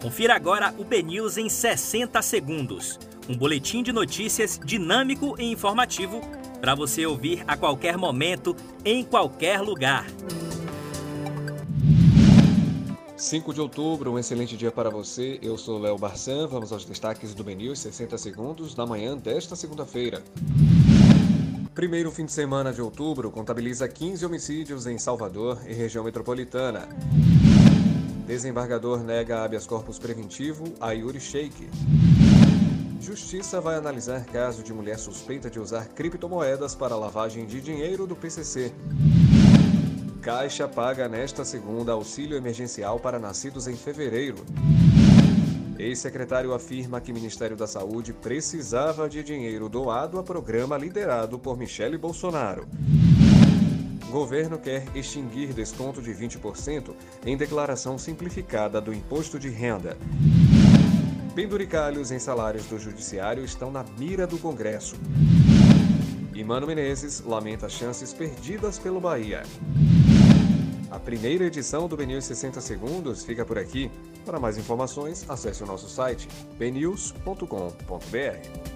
Confira agora o BNews em 60 segundos. Um boletim de notícias dinâmico e informativo para você ouvir a qualquer momento, em qualquer lugar. 5 de outubro, um excelente dia para você. Eu sou Léo Barçan. Vamos aos destaques do BNews 60 segundos da manhã desta segunda-feira. Primeiro fim de semana de outubro contabiliza 15 homicídios em Salvador e região metropolitana. Desembargador nega habeas corpus preventivo a Yuri Sheik. Justiça vai analisar caso de mulher suspeita de usar criptomoedas para lavagem de dinheiro do PCC. Caixa paga nesta segunda auxílio emergencial para nascidos em fevereiro. Ex-secretário afirma que Ministério da Saúde precisava de dinheiro doado a programa liderado por Michele Bolsonaro. Governo quer extinguir desconto de 20% em declaração simplificada do imposto de renda. Penduricalhos em salários do Judiciário estão na mira do Congresso. E Mano Menezes lamenta chances perdidas pelo Bahia. A primeira edição do BNews 60 Segundos fica por aqui. Para mais informações, acesse o nosso site bnews.com.br.